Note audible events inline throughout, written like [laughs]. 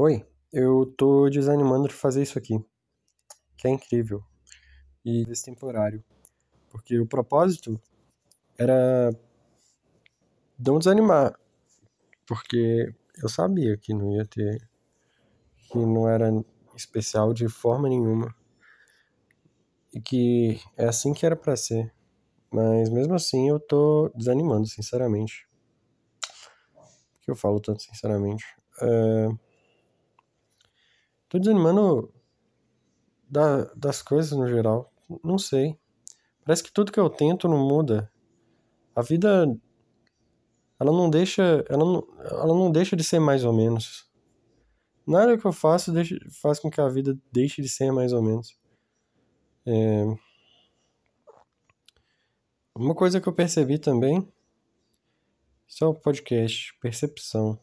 Oi, eu tô desanimando de fazer isso aqui, que é incrível e destemporário, porque o propósito era não desanimar, porque eu sabia que não ia ter, que não era especial de forma nenhuma e que é assim que era pra ser, mas mesmo assim eu tô desanimando, sinceramente. Por que eu falo tanto sinceramente? É... Tô desanimando da, das coisas no geral. Não sei. Parece que tudo que eu tento não muda. A vida ela não deixa, ela não, ela não deixa de ser mais ou menos. Nada que eu faço deixa, faz com que a vida deixe de ser mais ou menos. É... Uma coisa que eu percebi também, é o podcast, percepção.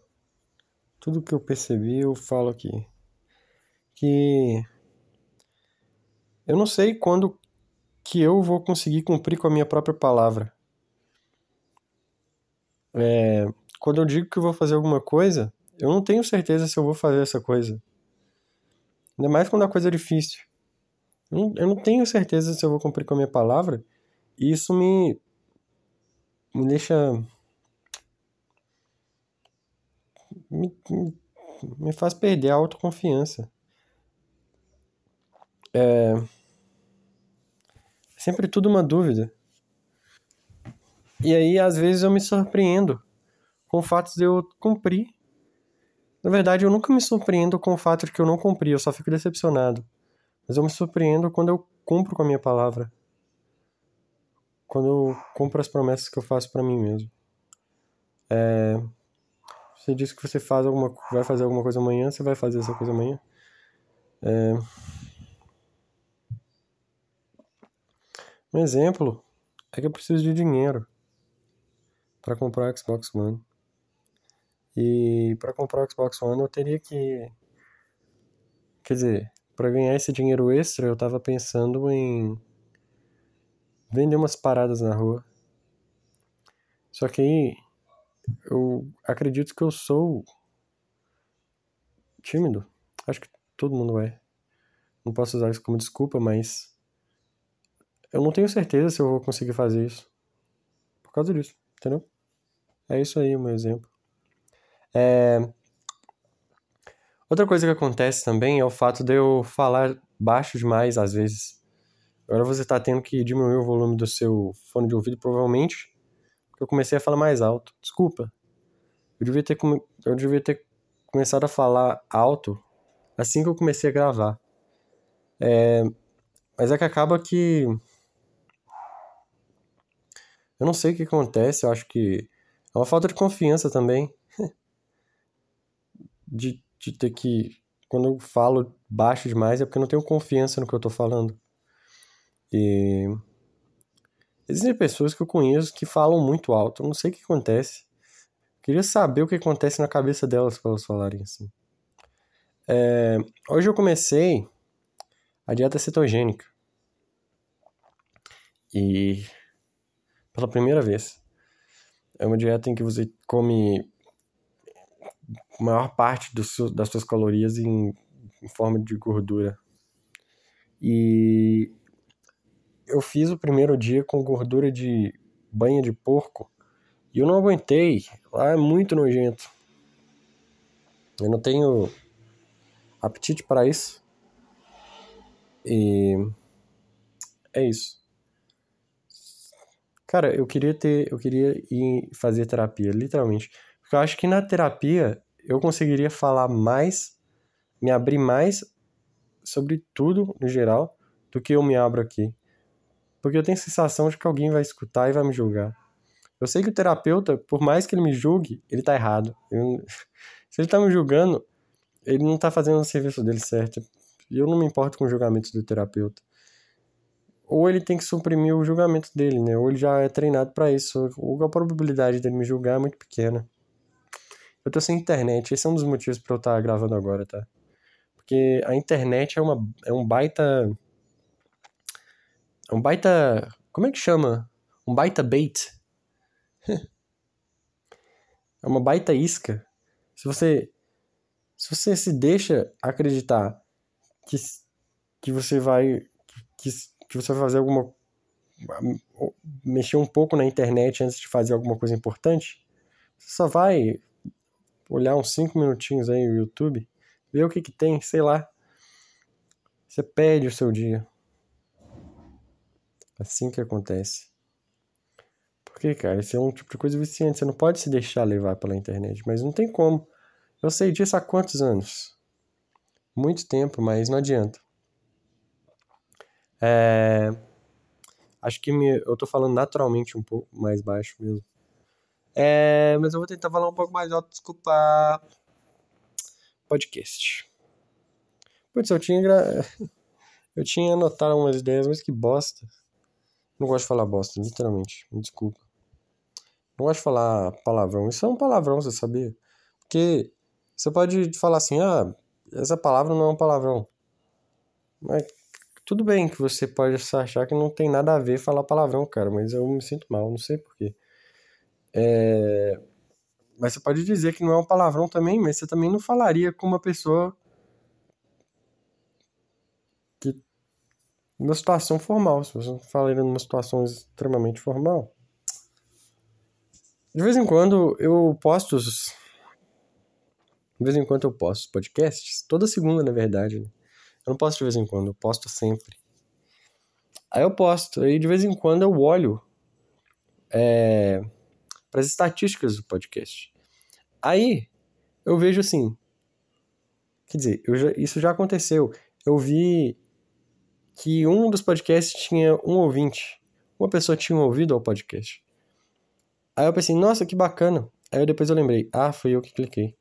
Tudo que eu percebi eu falo aqui que eu não sei quando que eu vou conseguir cumprir com a minha própria palavra. É, quando eu digo que vou fazer alguma coisa, eu não tenho certeza se eu vou fazer essa coisa. Ainda mais quando a coisa é difícil. Eu não, eu não tenho certeza se eu vou cumprir com a minha palavra. E isso me, me deixa. Me, me, me faz perder a autoconfiança. É sempre tudo uma dúvida. E aí, às vezes, eu me surpreendo com o fato de eu cumprir. Na verdade, eu nunca me surpreendo com o fato de que eu não cumpri, eu só fico decepcionado. Mas eu me surpreendo quando eu cumpro com a minha palavra. Quando eu cumpro as promessas que eu faço para mim mesmo. É... Você disse que você faz alguma, vai fazer alguma coisa amanhã, você vai fazer essa coisa amanhã. É... Um exemplo é que eu preciso de dinheiro para comprar o Xbox One. E para comprar o Xbox One eu teria que. Quer dizer, para ganhar esse dinheiro extra eu tava pensando em vender umas paradas na rua. Só que aí eu acredito que eu sou tímido. Acho que todo mundo é. Não posso usar isso como desculpa, mas eu não tenho certeza se eu vou conseguir fazer isso. Por causa disso, entendeu? É isso aí o meu exemplo. É... Outra coisa que acontece também é o fato de eu falar baixo demais às vezes. Agora você está tendo que diminuir o volume do seu fone de ouvido, provavelmente, porque eu comecei a falar mais alto. Desculpa. Eu devia ter, come... eu devia ter começado a falar alto assim que eu comecei a gravar. É... Mas é que acaba que eu não sei o que acontece, eu acho que é uma falta de confiança também. [laughs] de, de ter que. Quando eu falo baixo demais é porque eu não tenho confiança no que eu tô falando. E. Existem pessoas que eu conheço que falam muito alto, eu não sei o que acontece. Queria saber o que acontece na cabeça delas para elas falarem assim. É, hoje eu comecei a dieta cetogênica. E pela primeira vez. É uma dieta em que você come maior parte das suas calorias em, em forma de gordura. E eu fiz o primeiro dia com gordura de banha de porco e eu não aguentei. Lá é muito nojento. Eu não tenho apetite para isso. E é isso. Cara, eu queria ter, eu queria ir fazer terapia, literalmente. Porque eu acho que na terapia eu conseguiria falar mais, me abrir mais sobre tudo no geral do que eu me abro aqui. Porque eu tenho a sensação de que alguém vai escutar e vai me julgar. Eu sei que o terapeuta, por mais que ele me julgue, ele tá errado. Eu... [laughs] Se ele tá me julgando, ele não tá fazendo o serviço dele certo. E eu não me importo com o julgamento do terapeuta ou ele tem que suprimir o julgamento dele, né? Ou ele já é treinado para isso, ou a probabilidade dele me julgar é muito pequena. Eu tô sem internet, esse é um dos motivos para eu estar tá gravando agora, tá? Porque a internet é uma é um baita é um baita, como é que chama? Um baita bait. [laughs] é uma baita isca. Se você Se você se deixa acreditar que, que você vai que, que você vai fazer alguma mexer um pouco na internet antes de fazer alguma coisa importante, você só vai olhar uns 5 minutinhos aí no YouTube, ver o que que tem, sei lá. Você perde o seu dia. Assim que acontece. Porque, cara, isso é um tipo de coisa viciante. Você não pode se deixar levar pela internet, mas não tem como. Eu sei disso há quantos anos? Muito tempo, mas não adianta. É... Acho que me... eu tô falando naturalmente um pouco mais baixo mesmo. É... Mas eu vou tentar falar um pouco mais alto, desculpa. Podcast. Putz, eu tinha. Gra... [laughs] Eu tinha anotado umas ideias, mas que bosta. Não gosto de falar bosta, literalmente. Me desculpa. Não gosto de falar palavrão. Isso é um palavrão, você sabia? Porque você pode falar assim, ah, essa palavra não é um palavrão. Mas tudo bem que você pode achar que não tem nada a ver falar palavrão, cara, mas eu me sinto mal, não sei porquê. É... Mas você pode dizer que não é um palavrão também, mas você também não falaria com uma pessoa que. numa situação formal. Se você falaria numa situação extremamente formal. De vez em quando eu posto. De vez em quando eu posto podcasts, toda segunda, na verdade. Né? Eu não posto de vez em quando, eu posto sempre. Aí eu posto, aí de vez em quando eu olho é, para as estatísticas do podcast. Aí eu vejo assim. Quer dizer, já, isso já aconteceu. Eu vi que um dos podcasts tinha um ouvinte. Uma pessoa tinha ouvido ao podcast. Aí eu pensei, nossa, que bacana. Aí depois eu lembrei, ah, foi eu que cliquei.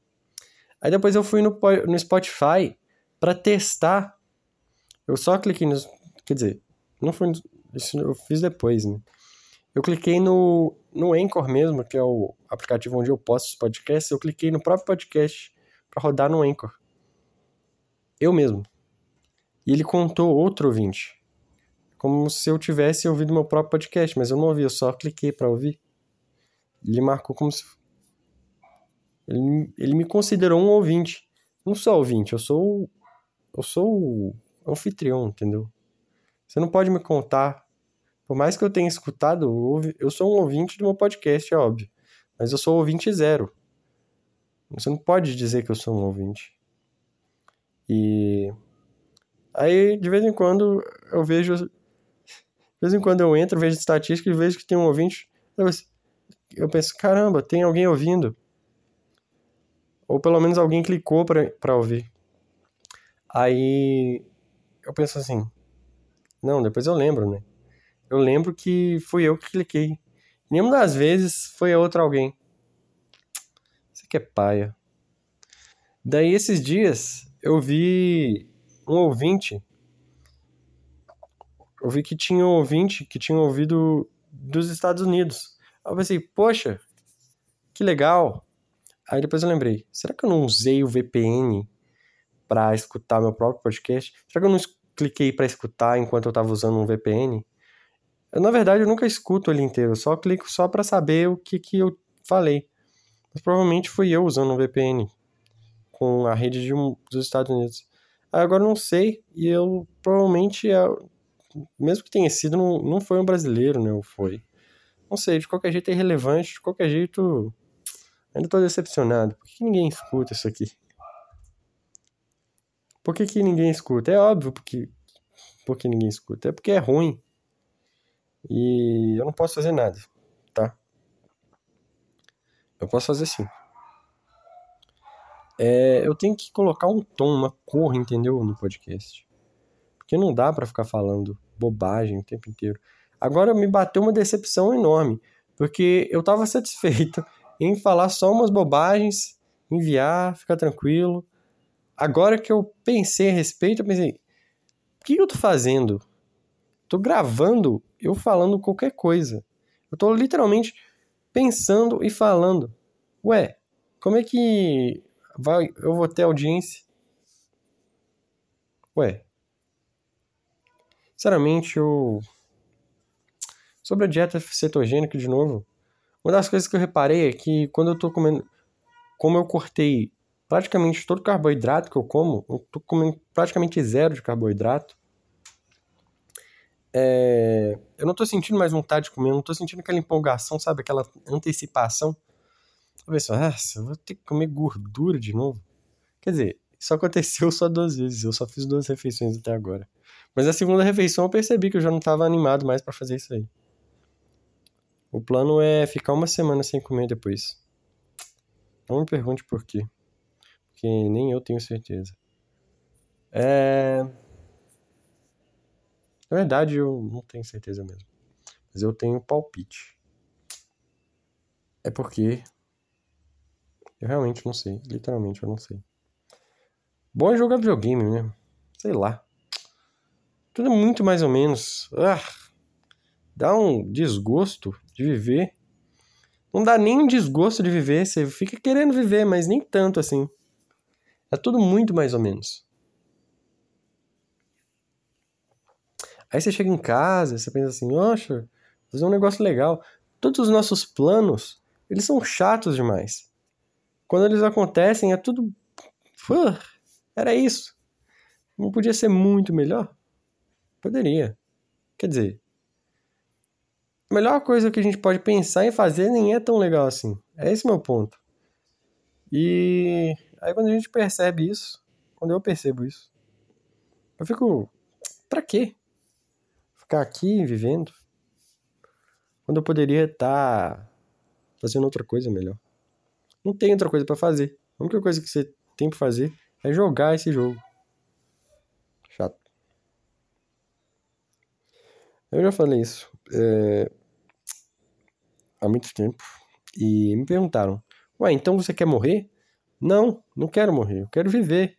Aí depois eu fui no, no Spotify para testar. Eu só cliquei no. Quer dizer, não foi. Isso eu fiz depois, né? Eu cliquei no, no Anchor mesmo, que é o aplicativo onde eu posto os podcasts. Eu cliquei no próprio podcast para rodar no Anchor. Eu mesmo. E ele contou outro ouvinte. Como se eu tivesse ouvido meu próprio podcast, mas eu não ouvi, eu só cliquei para ouvir. Ele marcou como se. Ele, ele me considerou um ouvinte. Não sou ouvinte, eu sou eu sou anfitrião, entendeu? Você não pode me contar. Por mais que eu tenha escutado, eu sou um ouvinte do meu podcast, é óbvio. Mas eu sou ouvinte zero. Você não pode dizer que eu sou um ouvinte. E aí, de vez em quando, eu vejo. De vez em quando eu entro, vejo estatística e vejo que tem um ouvinte. Eu penso, caramba, tem alguém ouvindo. Ou pelo menos alguém clicou para ouvir. Aí eu penso assim, não, depois eu lembro, né? Eu lembro que fui eu que cliquei. Nenhuma das vezes foi outro alguém. Isso aqui é paia. Daí esses dias eu vi um ouvinte. Eu vi que tinha um ouvinte que tinha ouvido dos Estados Unidos. Aí eu pensei, poxa, que legal. Aí depois eu lembrei, será que eu não usei o VPN para escutar meu próprio podcast? Será que eu não cliquei para escutar enquanto eu estava usando um VPN? Eu, na verdade, eu nunca escuto ele inteiro, eu só clico só para saber o que, que eu falei. Mas provavelmente fui eu usando um VPN com a rede de um, dos Estados Unidos. Agora eu não sei, e eu provavelmente, é, mesmo que tenha sido, não, não foi um brasileiro, né? Ou foi. Não sei, de qualquer jeito é irrelevante, de qualquer jeito. Ainda tô decepcionado. Por que ninguém escuta isso aqui? Por que, que ninguém escuta? É óbvio porque, porque ninguém escuta. É porque é ruim. E eu não posso fazer nada, tá? Eu posso fazer sim. É, eu tenho que colocar um tom, uma cor, entendeu? No podcast. Porque não dá para ficar falando bobagem o tempo inteiro. Agora me bateu uma decepção enorme. Porque eu tava satisfeito [laughs] em falar só umas bobagens, enviar, ficar tranquilo agora que eu pensei a respeito, eu pensei, o que eu tô fazendo? Tô gravando eu falando qualquer coisa. Eu tô literalmente pensando e falando. Ué, como é que vai, eu vou ter audiência? Ué. Sinceramente, eu. Sobre a dieta cetogênica, de novo. Uma das coisas que eu reparei é que quando eu tô comendo. Como eu cortei praticamente todo carboidrato que eu como, eu tô comendo praticamente zero de carboidrato. É, eu não tô sentindo mais vontade de comer, eu não tô sentindo aquela empolgação, sabe? Aquela antecipação. Talvez, nossa, eu vou ter que comer gordura de novo. Quer dizer, isso aconteceu só duas vezes, eu só fiz duas refeições até agora. Mas a segunda refeição eu percebi que eu já não estava animado mais para fazer isso aí. O plano é ficar uma semana sem comer depois. Não me pergunte por quê. Nem eu tenho certeza. É. Na verdade, eu não tenho certeza mesmo. Mas eu tenho palpite. É porque. Eu realmente não sei. Literalmente eu não sei. Bom é jogar videogame, né? Sei lá. Tudo é muito mais ou menos. Ah, dá um desgosto de viver. Não dá nem um desgosto de viver. Você fica querendo viver, mas nem tanto assim. É tudo muito mais ou menos. Aí você chega em casa, você pensa assim, vou fazer um negócio legal. Todos os nossos planos, eles são chatos demais. Quando eles acontecem, é tudo. Era isso. Não podia ser muito melhor? Poderia. Quer dizer, a melhor coisa que a gente pode pensar em fazer nem é tão legal assim. É esse meu ponto. E aí quando a gente percebe isso, quando eu percebo isso, eu fico, pra quê? ficar aqui vivendo quando eu poderia estar tá fazendo outra coisa melhor. Não tem outra coisa para fazer. A única coisa que você tem para fazer é jogar esse jogo. Chato. Eu já falei isso é, há muito tempo e me perguntaram: Ué, então você quer morrer? Não, não quero morrer, eu quero viver.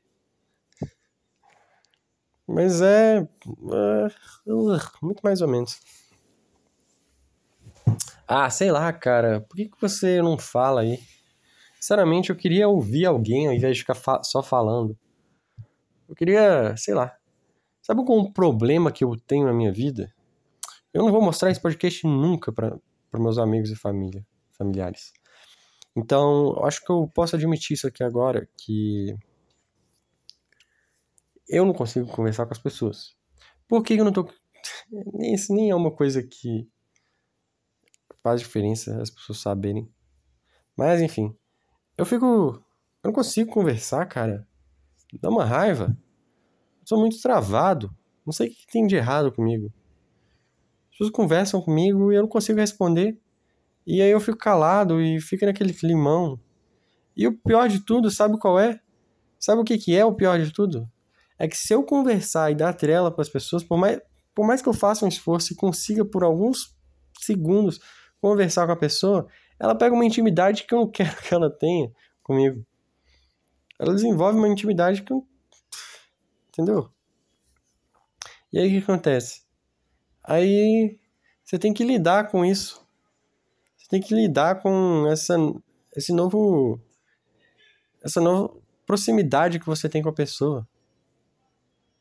Mas é, é, muito mais ou menos. Ah, sei lá, cara. Por que, que você não fala aí? Sinceramente, eu queria ouvir alguém ao invés de ficar fa só falando. Eu queria, sei lá. Sabe qual é um problema que eu tenho na minha vida? Eu não vou mostrar esse podcast nunca para meus amigos e família, familiares. Então, acho que eu posso admitir isso aqui agora, que eu não consigo conversar com as pessoas. Por que eu não tô. [laughs] Isso nem é uma coisa que faz diferença as pessoas saberem. Mas enfim. Eu fico. Eu não consigo conversar, cara. Dá uma raiva. Eu sou muito travado. Não sei o que tem de errado comigo. As pessoas conversam comigo e eu não consigo responder. E aí eu fico calado e fica naquele climão. E o pior de tudo, sabe qual é? Sabe o que, que é o pior de tudo? é que se eu conversar e dar trela para as pessoas, por mais, por mais que eu faça um esforço e consiga por alguns segundos conversar com a pessoa, ela pega uma intimidade que eu não [laughs] quero que ela tenha comigo. Ela desenvolve uma intimidade que eu. Entendeu? E aí o que acontece? Aí você tem que lidar com isso. Você tem que lidar com essa, esse novo. Essa nova proximidade que você tem com a pessoa.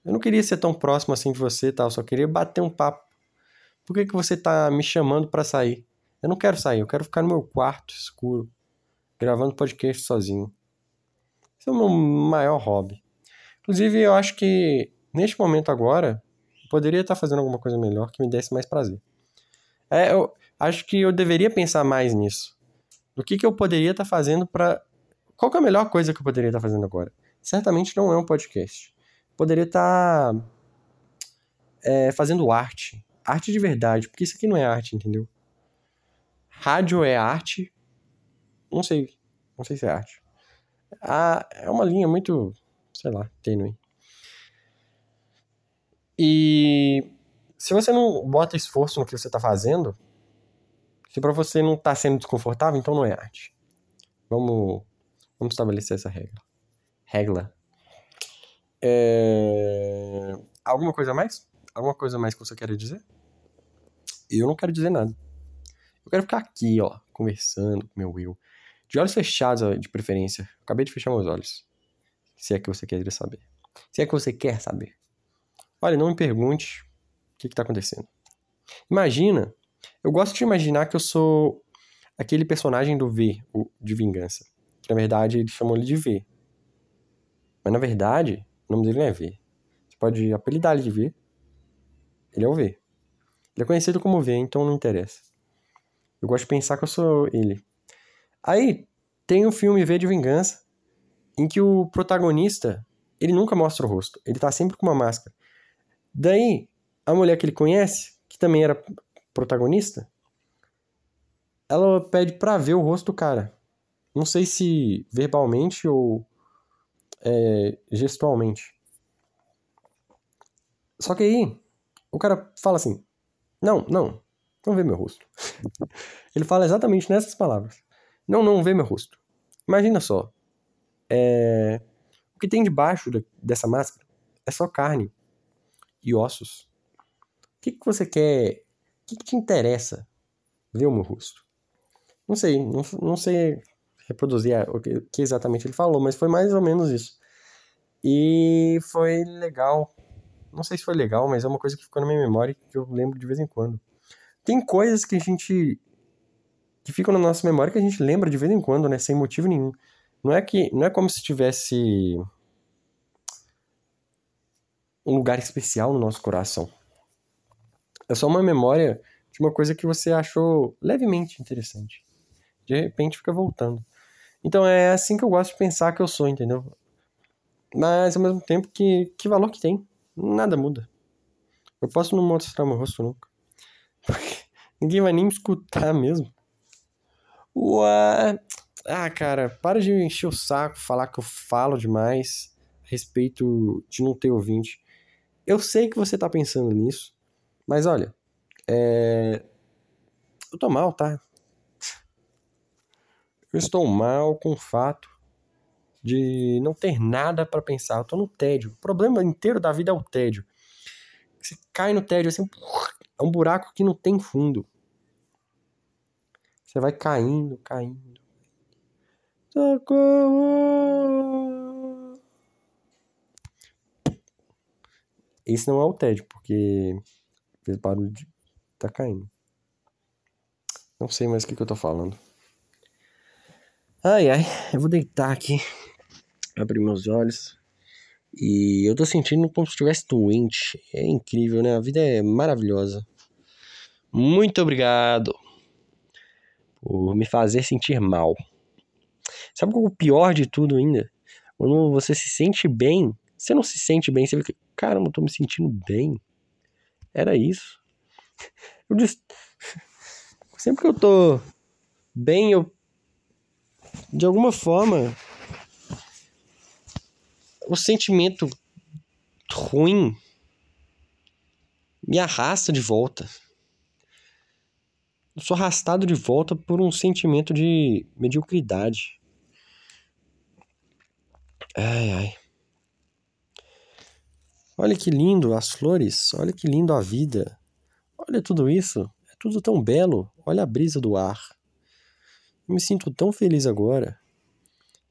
Eu não queria ser tão próximo assim de você, tal, só queria bater um papo. Por que, que você tá me chamando para sair? Eu não quero sair, eu quero ficar no meu quarto escuro, gravando podcast sozinho. Esse é o meu maior hobby. Inclusive, eu acho que neste momento agora, eu poderia estar fazendo alguma coisa melhor que me desse mais prazer. É, eu acho que eu deveria pensar mais nisso. Do que, que eu poderia estar fazendo para. Qual é a melhor coisa que eu poderia estar fazendo agora? Certamente não é um podcast poderia estar tá, é, fazendo arte. Arte de verdade, porque isso aqui não é arte, entendeu? Rádio é arte. Não sei. Não sei se é arte. Ah, é uma linha muito, sei lá, tênue. E se você não bota esforço no que você está fazendo, se para você não está sendo desconfortável, então não é arte. Vamos, vamos estabelecer essa regra. Regra. É... Alguma coisa mais? Alguma coisa mais que você quer dizer? Eu não quero dizer nada. Eu quero ficar aqui, ó, conversando com meu eu. De olhos fechados, de preferência. Acabei de fechar meus olhos. Se é que você quer saber. Se é que você quer saber. Olha, não me pergunte o que está acontecendo. Imagina, eu gosto de imaginar que eu sou aquele personagem do V, de vingança. Que na verdade ele chamou ele de V. Mas na verdade, o nome dele não é V. Você pode apelidar ele de V. Ele é o V. Ele é conhecido como V, então não interessa. Eu gosto de pensar que eu sou ele. Aí tem o filme V de Vingança, em que o protagonista, ele nunca mostra o rosto. Ele tá sempre com uma máscara. Daí, a mulher que ele conhece, que também era protagonista, ela pede pra ver o rosto do cara. Não sei se verbalmente ou é, gestualmente. Só que aí, o cara fala assim: Não, não, não vê meu rosto. [laughs] Ele fala exatamente nessas palavras: Não, não vê meu rosto. Imagina só. É, o que tem debaixo dessa máscara é só carne e ossos. O que, que você quer? O que, que te interessa ver o meu rosto? Não sei, não, não sei reproduzir o que, que exatamente ele falou, mas foi mais ou menos isso. E foi legal. Não sei se foi legal, mas é uma coisa que ficou na minha memória que eu lembro de vez em quando. Tem coisas que a gente. que ficam na nossa memória que a gente lembra de vez em quando, né? Sem motivo nenhum. Não é que. Não é como se tivesse. um lugar especial no nosso coração. É só uma memória de uma coisa que você achou levemente interessante. De repente fica voltando. Então é assim que eu gosto de pensar que eu sou, entendeu? Mas ao mesmo tempo, que, que valor que tem? Nada muda. Eu posso não mostrar meu rosto nunca. Porque [laughs] ninguém vai nem me escutar mesmo. Ué. Ah, cara, para de encher o saco, falar que eu falo demais a respeito de não ter ouvinte. Eu sei que você tá pensando nisso, mas olha, é... eu tô mal, tá? Eu estou mal com o fato de não ter nada para pensar. Eu tô no tédio. O problema inteiro da vida é o tédio. Você cai no tédio assim, é um buraco que não tem fundo. Você vai caindo, caindo. Socorro! Esse não é o tédio, porque fez barulho de tá caindo. Não sei mais o que, que eu tô falando. Ai, ai, eu vou deitar aqui, abrir meus olhos. E eu tô sentindo como se estivesse doente. É incrível, né? A vida é maravilhosa. Muito obrigado por me fazer sentir mal. Sabe é o pior de tudo ainda? Quando você se sente bem, você não se sente bem, você fica, caramba, eu tô me sentindo bem. Era isso. Eu sempre que eu tô bem, eu de alguma forma, o sentimento ruim me arrasta de volta. Eu sou arrastado de volta por um sentimento de mediocridade. Ai, ai. Olha que lindo as flores, olha que lindo a vida. Olha tudo isso, é tudo tão belo. Olha a brisa do ar. Eu me sinto tão feliz agora.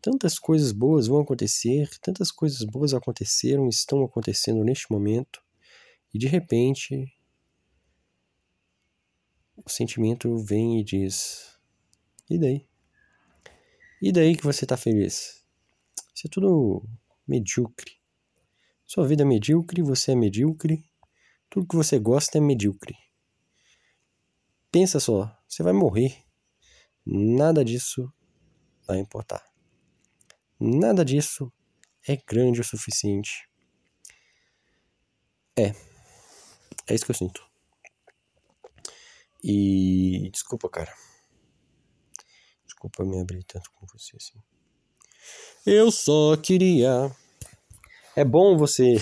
Tantas coisas boas vão acontecer, tantas coisas boas aconteceram, estão acontecendo neste momento, e de repente o sentimento vem e diz: E daí? E daí que você tá feliz? Isso é tudo medíocre. Sua vida é medíocre, você é medíocre, tudo que você gosta é medíocre. Pensa só, você vai morrer. Nada disso vai importar. Nada disso é grande o suficiente. É. É isso que eu sinto. E. Desculpa, cara. Desculpa me abrir tanto com você assim. Eu só queria. É bom você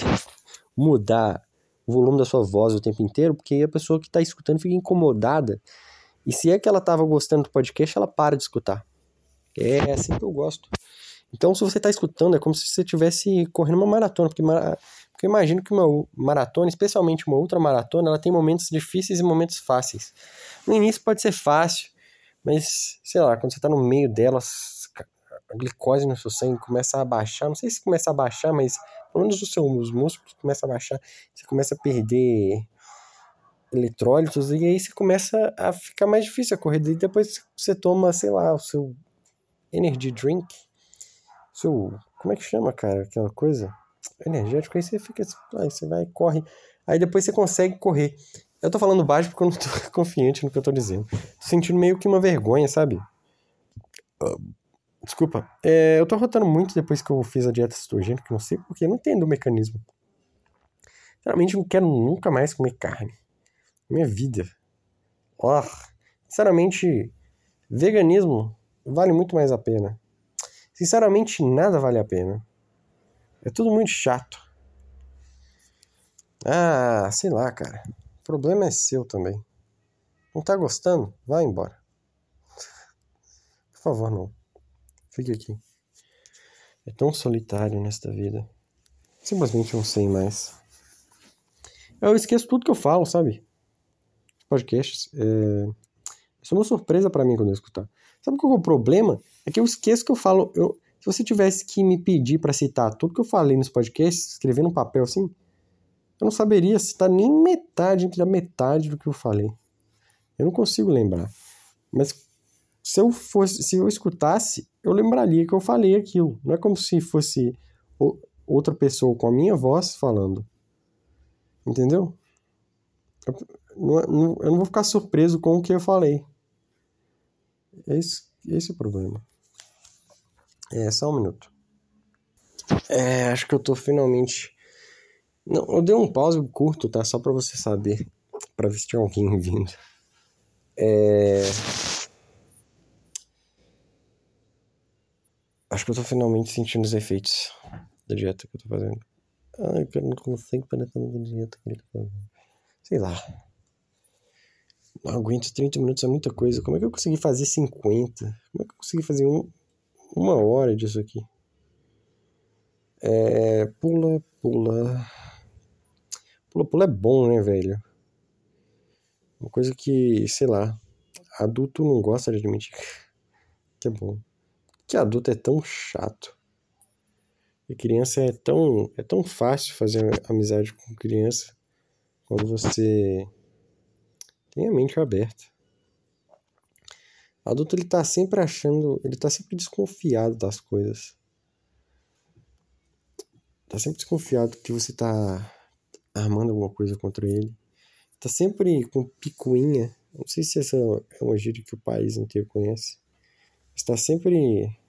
mudar o volume da sua voz o tempo inteiro, porque a pessoa que está escutando fica incomodada e se é que ela estava gostando do podcast, ela para de escutar. É assim que eu gosto. Então, se você está escutando, é como se você estivesse correndo uma maratona, porque, porque eu imagino que uma maratona, especialmente uma ultramaratona, ela tem momentos difíceis e momentos fáceis. No início pode ser fácil, mas, sei lá, quando você está no meio delas, a glicose no seu sangue começa a baixar, não sei se começa a baixar, mas pelo menos os seus músculos começam a baixar, você começa a perder eletrólitos, e aí você começa a ficar mais difícil a corrida. E depois você toma, sei lá, o seu energy drink, seu Como é que chama, cara? Aquela coisa? Energético, aí você fica. Aí você vai, corre. Aí depois você consegue correr. Eu tô falando baixo porque eu não tô [laughs] confiante no que eu tô dizendo. Tô sentindo meio que uma vergonha, sabe? Desculpa. É, eu tô rotando muito depois que eu fiz a dieta cetogênica, não sei porque, não entendo o mecanismo. Sinceramente, não quero nunca mais comer carne. Minha vida. Oh, sinceramente, veganismo vale muito mais a pena. Sinceramente, nada vale a pena. É tudo muito chato. Ah, sei lá, cara. O problema é seu também. Não tá gostando? Vai embora. Por favor, não. Fique aqui. É tão solitário nesta vida. Simplesmente não sei mais. Eu esqueço tudo que eu falo, sabe? Podcasts. É... Isso é uma surpresa para mim quando eu escutar. Sabe qual é o problema? É que eu esqueço que eu falo. Eu... Se você tivesse que me pedir para citar tudo que eu falei nos podcasts, escrever num papel assim, eu não saberia citar nem metade da metade do que eu falei. Eu não consigo lembrar. Mas se eu fosse, se eu escutasse, eu lembraria que eu falei aquilo. Não é como se fosse outra pessoa com a minha voz falando. Entendeu? Eu não, não vou ficar surpreso com o que eu falei. Esse, esse é o problema. É, só um minuto. É, acho que eu tô finalmente. Não, eu dei um pause curto, tá? Só pra você saber. Pra ver se tinha alguém vindo. É. Acho que eu tô finalmente sentindo os efeitos da dieta que eu tô fazendo. Ai, eu não consigo parar na dieta que ele tá fazendo. Sei lá. Não aguento 30 minutos, é muita coisa. Como é que eu consegui fazer 50? Como é que eu consegui fazer um, uma hora disso aqui? É. Pula, pula. Pula, pula é bom, né, velho? Uma coisa que, sei lá, adulto não gosta de admitir que é bom. Que adulto é tão chato. E criança é tão, é tão fácil fazer amizade com criança quando você tem a mente aberta. Adulto ele tá sempre achando, ele tá sempre desconfiado das coisas. Tá sempre desconfiado que você tá armando alguma coisa contra ele. Tá sempre com picuinha. Não sei se essa é uma gíria que o país inteiro conhece. Está sempre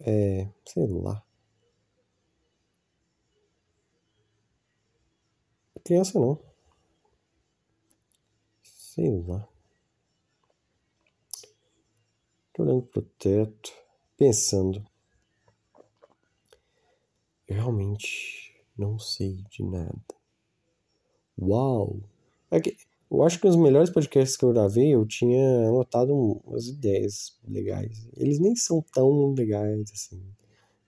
é, sei lá. Criança não. Sei lá. Tô olhando pro teto, pensando. Eu realmente não sei de nada. Uau! É que, eu acho que os melhores podcasts que eu gravei eu tinha anotado umas ideias legais. Eles nem são tão legais assim,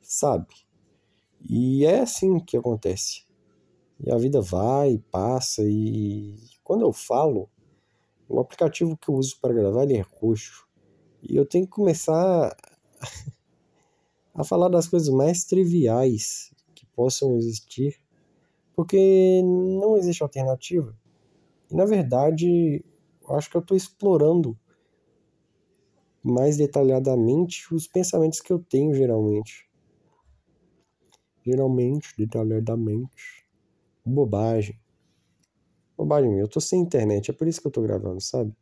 sabe? E é assim que acontece. E a vida vai, passa e quando eu falo, o aplicativo que eu uso para gravar ele é roxo. E eu tenho que começar [laughs] a falar das coisas mais triviais que possam existir, porque não existe alternativa. E na verdade, acho que eu estou explorando mais detalhadamente os pensamentos que eu tenho geralmente. Geralmente, detalhadamente. Bobagem. Bobagem Eu tô sem internet, é por isso que eu tô gravando, sabe?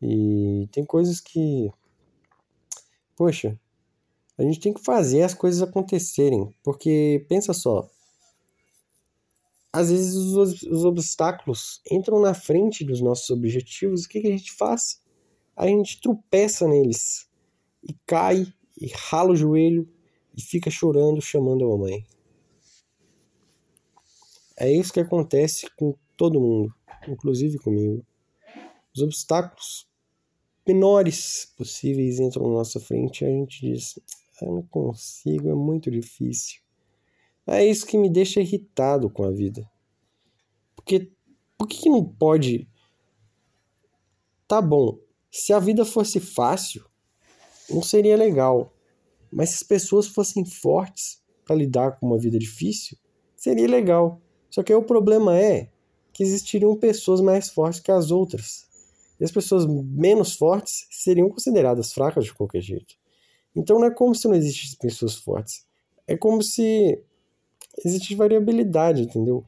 E tem coisas que. Poxa, a gente tem que fazer as coisas acontecerem. Porque pensa só, às vezes os, os obstáculos entram na frente dos nossos objetivos, o que, que a gente faz? A gente tropeça neles e cai e rala o joelho e fica chorando, chamando a mamãe. É isso que acontece com todo mundo, inclusive comigo. Os obstáculos menores possíveis entram na nossa frente e a gente diz: Eu não consigo, é muito difícil. É isso que me deixa irritado com a vida. Porque por que, não pode? Tá bom, se a vida fosse fácil, não seria legal. Mas se as pessoas fossem fortes para lidar com uma vida difícil, seria legal. Só que aí o problema é que existiriam pessoas mais fortes que as outras. E as pessoas menos fortes seriam consideradas fracas de qualquer jeito. Então não é como se não existissem pessoas fortes. É como se existe variabilidade, entendeu?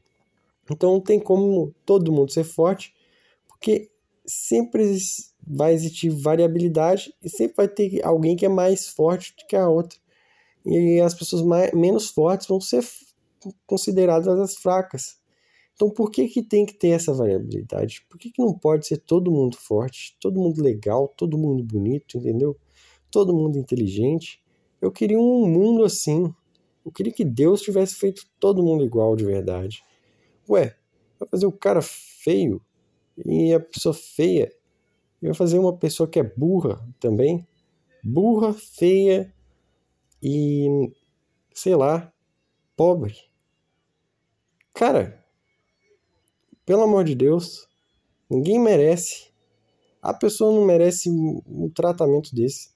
Então não tem como todo mundo ser forte, porque sempre vai existir variabilidade e sempre vai ter alguém que é mais forte do que a outra. E as pessoas mais, menos fortes vão ser consideradas as fracas. Então por que, que tem que ter essa variabilidade? Por que, que não pode ser todo mundo forte, todo mundo legal, todo mundo bonito, entendeu? Todo mundo inteligente. Eu queria um mundo assim. Eu queria que Deus tivesse feito todo mundo igual de verdade. Ué, vai fazer o cara feio e a pessoa feia. E vai fazer uma pessoa que é burra também. Burra, feia e sei lá, pobre. Cara, pelo amor de Deus, ninguém merece. A pessoa não merece um, tratamento desse.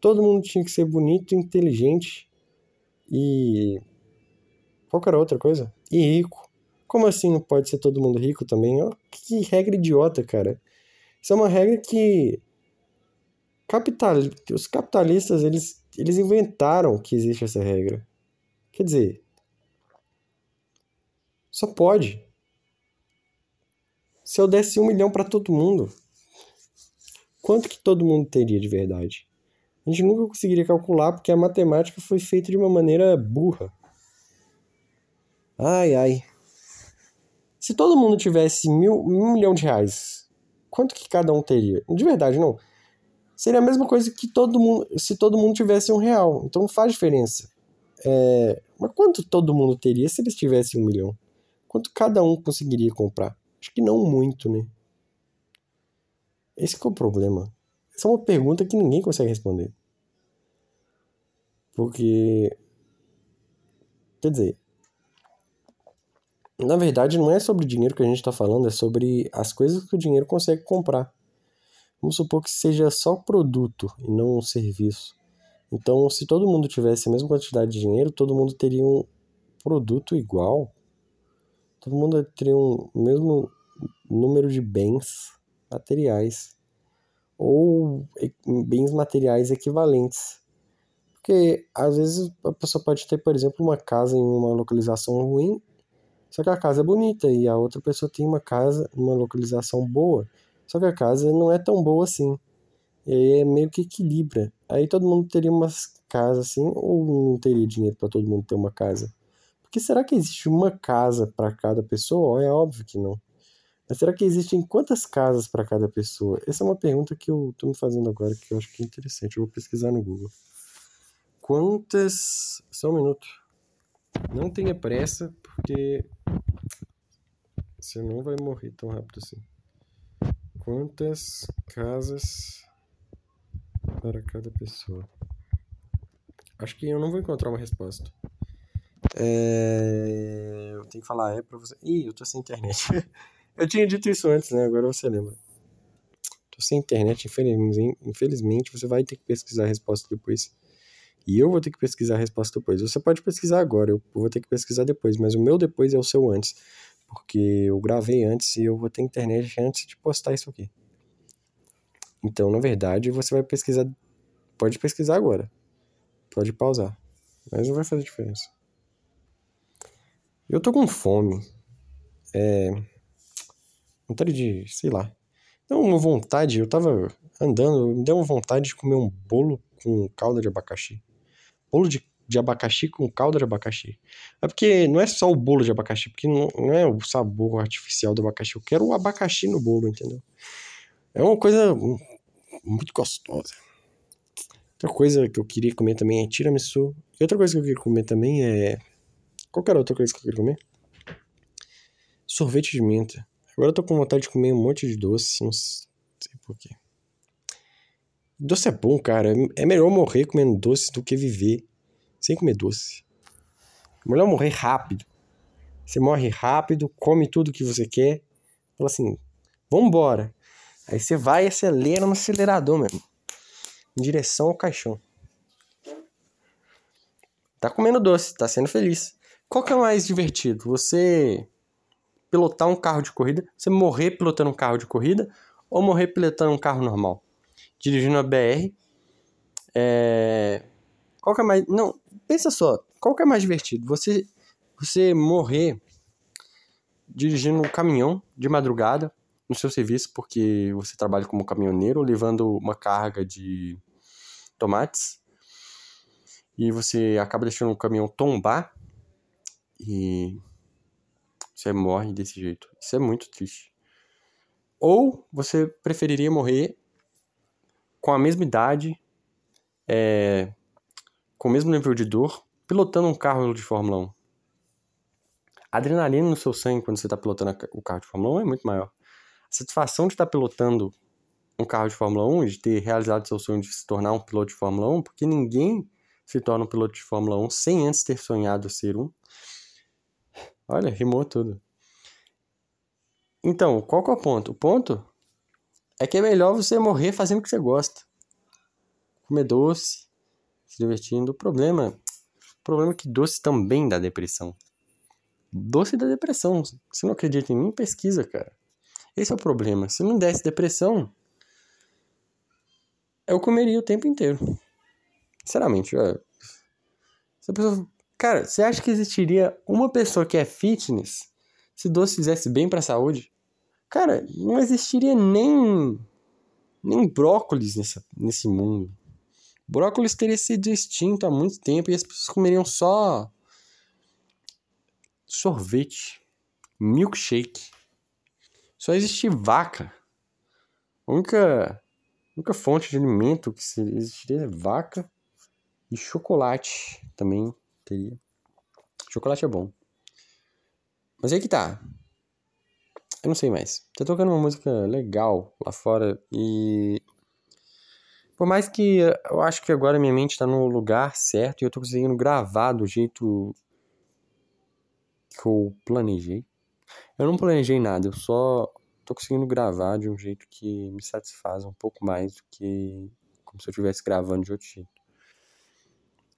Todo mundo tinha que ser bonito, inteligente e. qualquer outra coisa. E rico. Como assim não pode ser todo mundo rico também? Que regra idiota, cara. Isso é uma regra que capital, os capitalistas eles, eles inventaram que existe essa regra. Quer dizer, só pode. Se eu desse um milhão para todo mundo, quanto que todo mundo teria de verdade? A gente nunca conseguiria calcular porque a matemática foi feita de uma maneira burra. Ai, ai. Se todo mundo tivesse mil, um milhão de reais, quanto que cada um teria? De verdade, não. Seria a mesma coisa que todo mundo, se todo mundo tivesse um real. Então não faz diferença. É, mas quanto todo mundo teria se eles tivessem um milhão? Quanto cada um conseguiria comprar? Acho que não muito, né? Esse é o problema. Essa é uma pergunta que ninguém consegue responder. Porque. Quer dizer. Na verdade, não é sobre dinheiro que a gente está falando, é sobre as coisas que o dinheiro consegue comprar. Vamos supor que seja só produto e não um serviço. Então, se todo mundo tivesse a mesma quantidade de dinheiro, todo mundo teria um produto igual todo mundo teria um mesmo número de bens materiais ou bens materiais equivalentes. Porque às vezes a pessoa pode ter, por exemplo, uma casa em uma localização ruim, só que a casa é bonita, e a outra pessoa tem uma casa uma localização boa, só que a casa não é tão boa assim. E aí é meio que equilibra. Aí todo mundo teria umas casas assim, ou não teria dinheiro para todo mundo ter uma casa. Porque será que existe uma casa para cada pessoa? É óbvio que não. Mas será que existem quantas casas para cada pessoa? Essa é uma pergunta que eu estou me fazendo agora que eu acho que é interessante. Eu vou pesquisar no Google. Quantas. Só um minuto. Não tenha pressa, porque você não vai morrer tão rápido assim. Quantas casas para cada pessoa? Acho que eu não vou encontrar uma resposta. É... Eu tenho que falar é pra você. Ih, eu tô sem internet. [laughs] eu tinha dito isso antes, né? Agora você lembra. Tô sem internet, infelizmente, infelizmente você vai ter que pesquisar a resposta depois. E eu vou ter que pesquisar a resposta depois. Você pode pesquisar agora, eu vou ter que pesquisar depois, mas o meu depois é o seu antes. Porque eu gravei antes e eu vou ter internet antes de postar isso aqui. Então, na verdade, você vai pesquisar. Pode pesquisar agora. Pode pausar. Mas não vai fazer diferença. Eu tô com fome. É. Vontade de. sei lá. Deu uma vontade, eu tava andando, me deu uma vontade de comer um bolo com calda de abacaxi. Bolo de, de abacaxi com calda de abacaxi. É porque não é só o bolo de abacaxi, porque não, não é o sabor artificial do abacaxi. Eu quero o abacaxi no bolo, entendeu? É uma coisa muito gostosa. Outra coisa que eu queria comer também é tiramisu. E outra coisa que eu queria comer também é Qualquer outra coisa que eu queria comer? Sorvete de menta. Agora eu tô com vontade de comer um monte de doce, não sei porquê. Doce é bom, cara. É melhor morrer comendo doce do que viver sem comer doce. É melhor morrer rápido. Você morre rápido, come tudo que você quer. Fala assim, vambora. Aí você vai e acelera no acelerador mesmo. Em direção ao caixão. Tá comendo doce, tá sendo feliz. Qual que é mais divertido? Você pilotar um carro de corrida, você morrer pilotando um carro de corrida ou morrer pilotando um carro normal? Dirigindo a BR, É... Qual que é mais. Não, pensa só. Qual que é mais divertido? Você, você morrer dirigindo um caminhão de madrugada no seu serviço, porque você trabalha como caminhoneiro, levando uma carga de tomates, e você acaba deixando o caminhão tombar e você morre desse jeito. Isso é muito triste. Ou você preferiria morrer com a mesma idade, é, com o mesmo nível de dor, pilotando um carro de Fórmula 1? A adrenalina no seu sangue quando você está pilotando o carro de Fórmula 1 é muito maior. A satisfação de estar tá pilotando um carro de Fórmula 1, de ter realizado seu sonho de se tornar um piloto de Fórmula 1, porque ninguém se torna um piloto de Fórmula 1 sem antes ter sonhado ser um. Olha, rimou tudo. Então, qual que é o ponto? O ponto é que é melhor você morrer fazendo o que você gosta. Comer doce, se divertindo. O problema, o problema é que doce também dá depressão. Doce dá depressão. Se não acredita em mim, pesquisa, cara. Esse é o problema. Se não desse depressão, eu comeria o tempo inteiro. Sinceramente, é... Se a pessoa... Cara, você acha que existiria uma pessoa que é fitness se doce fizesse bem pra saúde? Cara, não existiria nem nem brócolis nessa, nesse mundo. Brócolis teria sido extinto há muito tempo e as pessoas comeriam só sorvete, milkshake. Só existe vaca. A única, a única fonte de alimento que existiria é vaca e chocolate também teria. Chocolate é bom. Mas aí que tá. Eu não sei mais. Tá tocando uma música legal lá fora e. Por mais que eu acho que agora minha mente tá no lugar certo e eu tô conseguindo gravar do jeito que eu planejei. Eu não planejei nada, eu só tô conseguindo gravar de um jeito que me satisfaz um pouco mais do que como se eu estivesse gravando de outro jeito.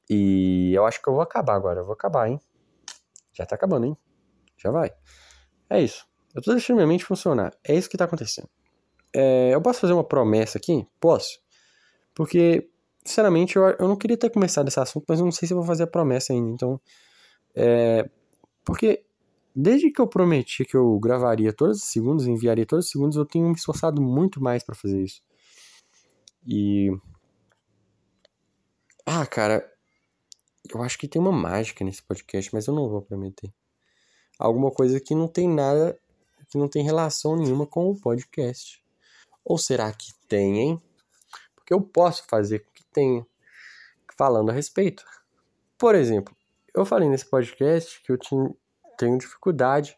E eu acho que eu vou acabar agora, eu vou acabar, hein? Já tá acabando, hein? Já vai. É isso. Eu tô deixando minha mente funcionar. É isso que tá acontecendo. É, eu posso fazer uma promessa aqui? Posso. Porque, sinceramente, eu, eu não queria ter começado esse assunto, mas eu não sei se eu vou fazer a promessa ainda. Então, é, porque desde que eu prometi que eu gravaria todos os segundos, enviaria todos os segundos, eu tenho me esforçado muito mais para fazer isso. E. Ah, cara. Eu acho que tem uma mágica nesse podcast, mas eu não vou prometer. Alguma coisa que não tem nada, que não tem relação nenhuma com o podcast. Ou será que tem, hein? Porque eu posso fazer com que tenha, falando a respeito. Por exemplo, eu falei nesse podcast que eu tenho dificuldade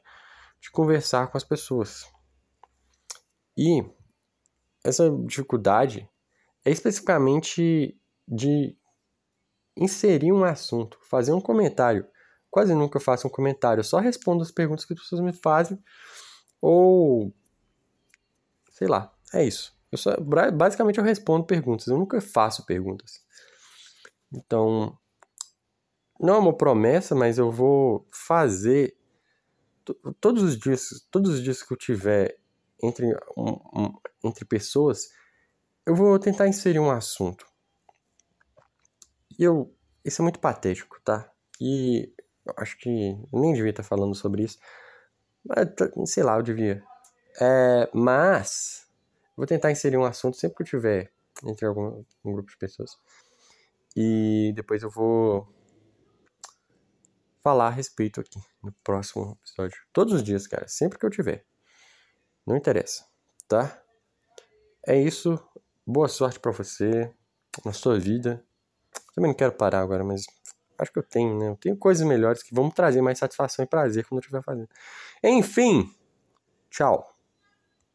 de conversar com as pessoas. E essa dificuldade é especificamente de inserir um assunto, fazer um comentário. Quase nunca faço um comentário, só respondo as perguntas que as pessoas me fazem ou sei lá, é isso. Eu só, basicamente eu respondo perguntas, eu nunca faço perguntas. Então, não é uma promessa, mas eu vou fazer todos os dias, todos os dias que eu tiver entre, um, um, entre pessoas, eu vou tentar inserir um assunto. Eu, isso é muito patético, tá? E acho que nem devia estar falando sobre isso. Mas, sei lá, eu devia. É, mas vou tentar inserir um assunto sempre que eu tiver entre algum um grupo de pessoas. E depois eu vou falar a respeito aqui no próximo episódio. Todos os dias, cara, sempre que eu tiver. Não interessa, tá? É isso. Boa sorte para você na sua vida. Também não quero parar agora, mas acho que eu tenho, né? Eu tenho coisas melhores que vão trazer mais satisfação e prazer quando eu estiver fazendo. Enfim, tchau.